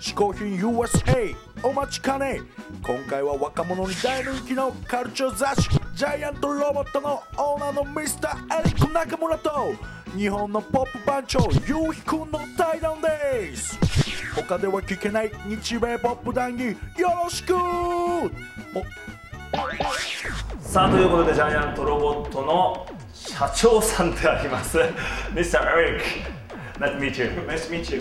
嗜好品 USA お待ちかね今回は若者に大人気のカルチャー雑誌ジャイアントロボットのオーナーのミスターエリック中村と日本のポップ番長ゆうひくんの対談です他では聞けない日米ポップ談義よろしくおさあということでジャイアントロボットの社長さんであります。Mr. Eric Nice to meet you. Nice to meet you.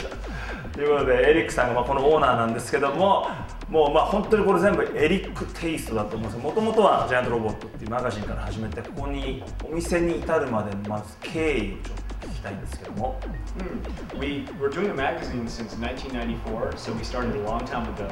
ということでエリックさんがまあこのオーナーなんですけどももうまあ本当にこれ全部エリックテイストだと思うんですもともとはジャイアントロボットっていうマガジンから始めてここにお店に至るまでのまず経緯をちょっと聞きたいんですけども Mm. We were doing a magazine since 1994, so we started a long time ago.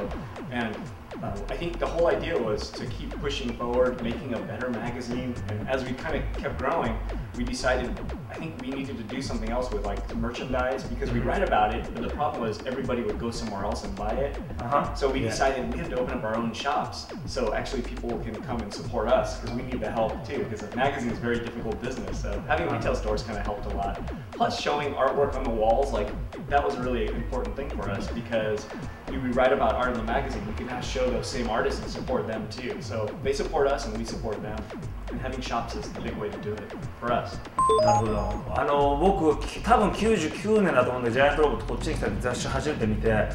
And uh, I think the whole idea was to keep pushing forward, making a better magazine. And as we kind of kept growing, we decided I think we needed to do something else with like the merchandise because we write about it, but the problem was everybody would go somewhere else and buy it. Uh-huh. So we Yeah. decided we had to open up our own shops so actually people can come and support us because we need the help too because a magazine is a very difficult business. So having retail stores kind of helped a lot. Plus showing artwork on the walls, like that was a really important thing for us because we write about art in the magazine. We can now show those same artists and support them too. So they support us and we support them. And having shops is the big way to do it for us. なるほどあの僕多分99年だと思うんでジャイアントロボットこっちに来た時雑誌初めて見て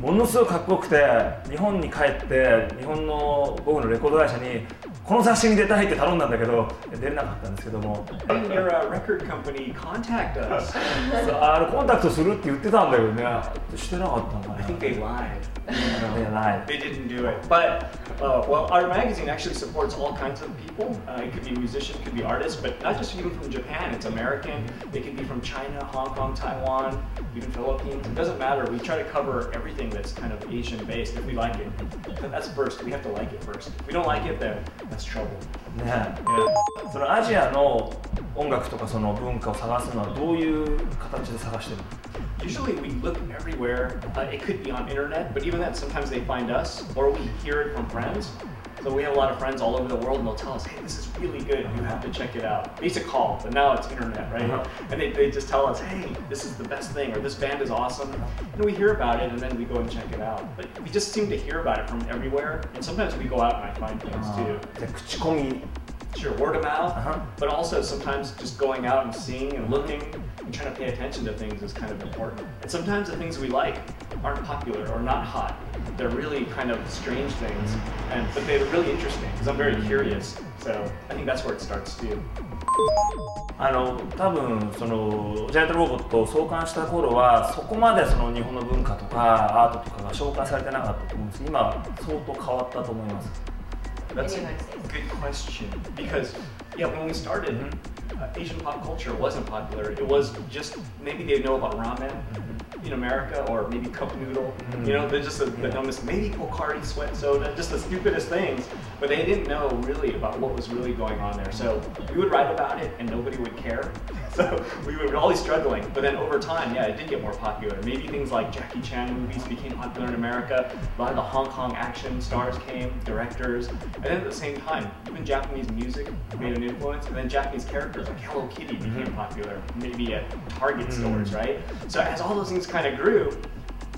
ものすごいかっこよくて日本に帰って日本の僕のレコード会社にこの雑誌に出たいって頼んだんだけど出れなかったんですけども And your uh, record company contact us. あのコンタクトするって言ってたんだけどねしてなかったんだ I think ね they lied. ねない They didn't do it. But, uh, well, our magazine actually supports all kinds of people. Uh, it could be musicians, it could be artists, but not just even from Japan. It's American. It can be from China, Hong Kong, Taiwan, even Philippines. It doesn't matter. We try to cover everything that's kind of Asian based if we like it. But that's first. We have to like it first. If we don't like it, then that's trouble. ね Yeah. そのアジアの音楽とかその文化を探すのはどういう形で探してるの Usually we look everywhere. Uh, it could be on internet, but even then, sometimes they find us or we hear it from friends. So we have a lot of friends all over the world, and they'll tell us, "Hey, this is really good. You have to check it out." They used to call, but now it's internet, right? Uh-huh. And they, they just tell us, "Hey, this is the best thing," or "This band is awesome," and we hear about it, and then we go and check it out. But we just seem to hear about it from everywhere, and sometimes we go out and I find things uh, too. Sure, word of mouth, uh-huh. but also sometimes just going out and seeing and looking and trying to pay attention to things is kind of important. And sometimes the things we like aren't popular or not hot They're really kind of strange things, and but they're really interesting because I'm very curious. So I think that's where it starts too. あの多分そのジャイアントロボットを創刊した頃はそこまでその日本の文化とかアートとかが紹介されてなかったと思うんです今相当変わったと思います That's In a the United States. good question because yeah, when we started, Mhm. uh, Asian pop culture wasn't popular. It was just maybe they know about ramen in America or maybe cup noodle. You mm-hmm. know, they're just the, the dumbest. Maybe Pocari sweat soda, just the stupidest things. But they didn't know really about what was really going on there. So we would write about it and nobody would care. So we were always struggling. But then over time, yeah, it did get more popular. Maybe things like Jackie Chan movies became popular in America. A lot of the Hong Kong action stars came, directors. And then at the same time, even Japanese music made an influence. And then Japanese characters like Hello Kitty became Mhm. popular, maybe at Target Mhm. stores, right? So as all those things kind of grew,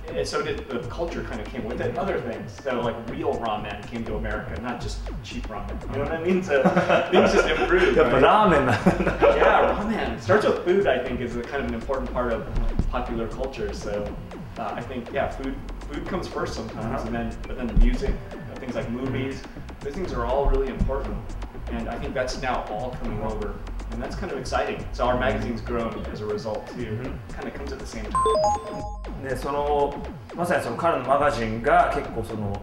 and so did uh, the culture kind of came with it. Other things, so like real ramen came to America, not just cheap ramen. You know what I mean? So things just improved. Yeah, right? ramen. yeah, ramen. Starts with food. I think is a, kind of an important part of popular culture. So uh, I think yeah, food food comes first sometimes, uh-huh. and then but then music, things like movies. These things are all really important, and I think that's now all coming over and that's kind of exciting. So our magazine's grown as a result too. Mhm. Kind of comes at the same time. でそのまさにその彼のマガジンが結構その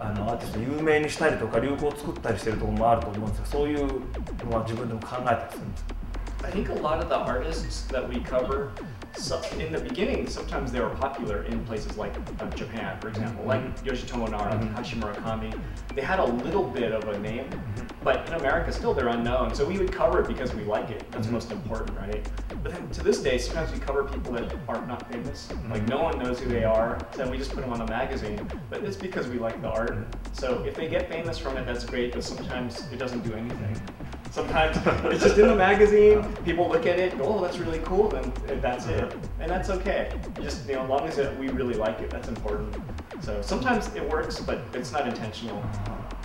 あのアーティストを有名にしたりとか流行を作ったりしてるところもあると思うんですがそういうのは自分でも考えたりするんですか I think a lot of the artists that we cover, so in the beginning, sometimes they were popular in places like uh, Japan, for example, like Yoshitomo Nara, Mhm. Takashi Murakami. They had a little bit of a name, but in America, still they're unknown. So we would cover it because we like it. That's Mhm. most important, right? But then to this day, sometimes we cover people that are not famous. Like no one knows who they are, so we just put them on the magazine. But it's because we like the art. So if they get famous from it, that's great. But sometimes it doesn't do anything. Sometimes it's just in the magazine. People look at it, go, oh, that's really cool, and, and that's it, and that's okay. Just you know, as long as it, we really like it, that's important. So sometimes it works, but it's not intentional.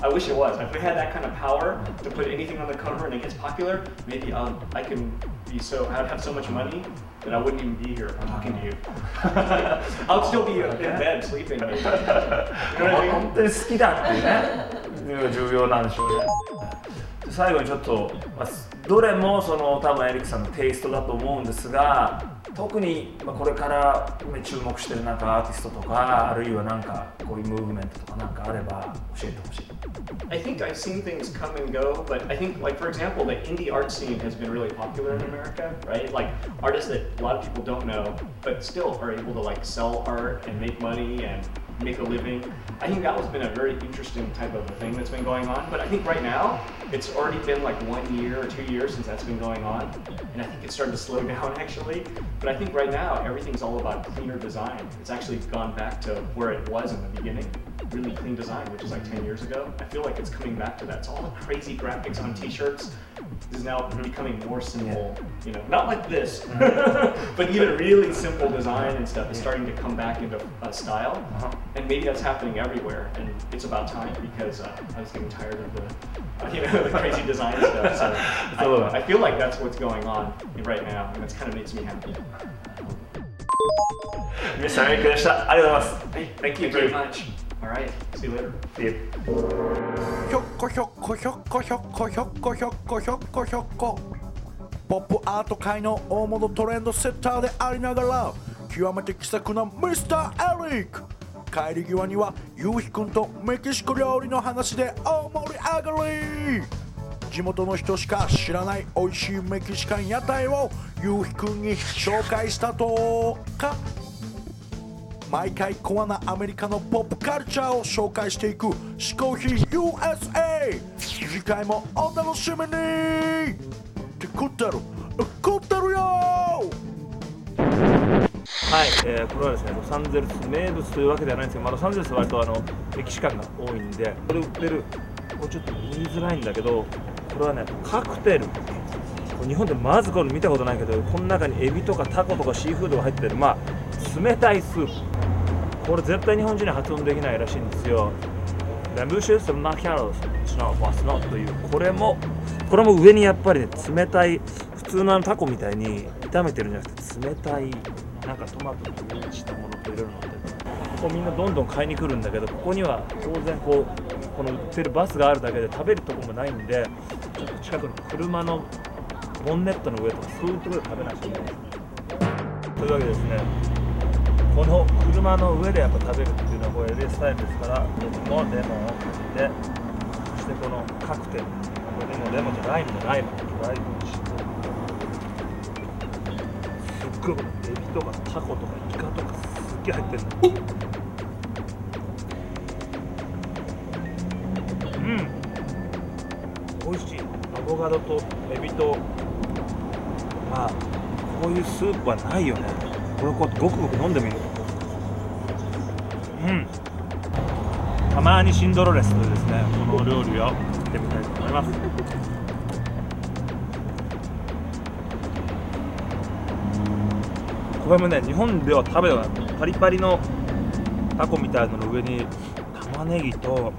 I wish it was. If we had that kind of power to put anything on the cover and it gets popular, maybe I'll, I can be so I'd have so much money that I wouldn't even be here talking to you. I'll still be in bed sleeping. Maybe. You know what I mean? 本当に好きだっていうねいうのが重要なんでしょうねで 最後にちょっと、まあ、どれもその多分エリックさんのテイストだと思うんですが特にまあこれから注目してるなんかアーティストとかあるいはなんかこういうムーブメントとかなんかあれば教えてほしい I think I've seen things come and go, but I think, like for example, the indie art scene has been really popular in America, right? Like artists that a lot of people don't know, but still are able to like sell art and make money and make a living. I think that has been a very interesting type of a thing that's been going on. But I think right now, it's already been like one year or two years since that's been going on, and I think it's starting to slow down actually. But I think right now everything's all about cleaner design. It's actually gone back to where it was in the beginning really clean design, which is like 10 years ago. I feel like it's coming back to that. So all the crazy graphics on t-shirts is now becoming more simple, you know, not like this, but even really simple design and stuff is starting to come back into uh, style. Uh-huh. And maybe that's happening everywhere. And it's about time because uh, I was getting tired of the, uh, you know, the crazy design stuff. So I, I feel like that's what's going on right now. And it kind of makes me happy. 皆さんエリックでしたありがとうございます Hey, thank you very much. All right. See you later. See you ひょっこひょっこひょっこひょっこひょっこひょっこひょっこひょっこポップアート界の大物トレンドセッターでありながら極めて気さくなミスターエリック帰り際にはゆうひくんとメキシコ料理の話で大盛り上がり地元の人しか知らない美味しいメキシカン屋台をゆうひくんに紹介したとか毎回コアなアメリカのポップカルチャーを紹介していく「嗜好品 USA」次回もお楽しみに。って食ってる。食ってるよ。はい、えーこれはですねロサンゼルス名物というわけではないんですけど、まあ、ロサンゼルスは割とあのメキシカンが多いんでこれ売ってるこれちょっと言いづらいんだけどこれはねカクテル。日本でまずこれ見たことないけどこの中にエビとかタコとかシーフードが入ってる。まあ冷たいスープ。これ絶対日本人に発音できないらしいんですよ。ラムシュスマキャロスのファスノというこれもこれも上にやっぱりね冷たい普通のタコみたいに炒めてるんじゃなくて冷たいなんかトマトと上にしたものといろいろ乗ってるここみんなどんどん買いに来るんだけどここには当然こうこの売ってるバスがあるだけで食べるとこもないんでちょっと近くの車のボンネットの上とかそういうところで食べないといけない。というわけですねこの車の上でやっぱ食べるっていうのはこれ LA スタイルですから僕のレモンをかけてそしてこのカクテル。これでもレモンじゃライムのライムライムにしてすっごいエビとかタコとかイカとかすっげえ入ってるの。うん。美味しい。アボカドとエビとまあこういうスープはないよね。これこうやってごくごく飲んでみる。うん。たまにシンドロレスというですねこの料理を作ってみたいと思います。これもね日本では食べたことないパリパリのタコみたいなのの上に玉ねぎと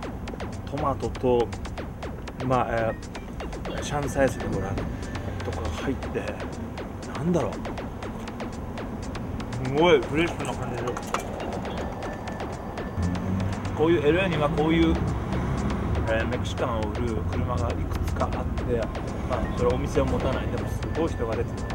トマトとまあ、えーシャンサイズのこれとか入ってなんだろう。すごいフレッシュな感じで。こういう LA にはこういう、えーメキシカンを売る車がいくつかあって、まあ、それお店を持たない。でもすごい人が出てる。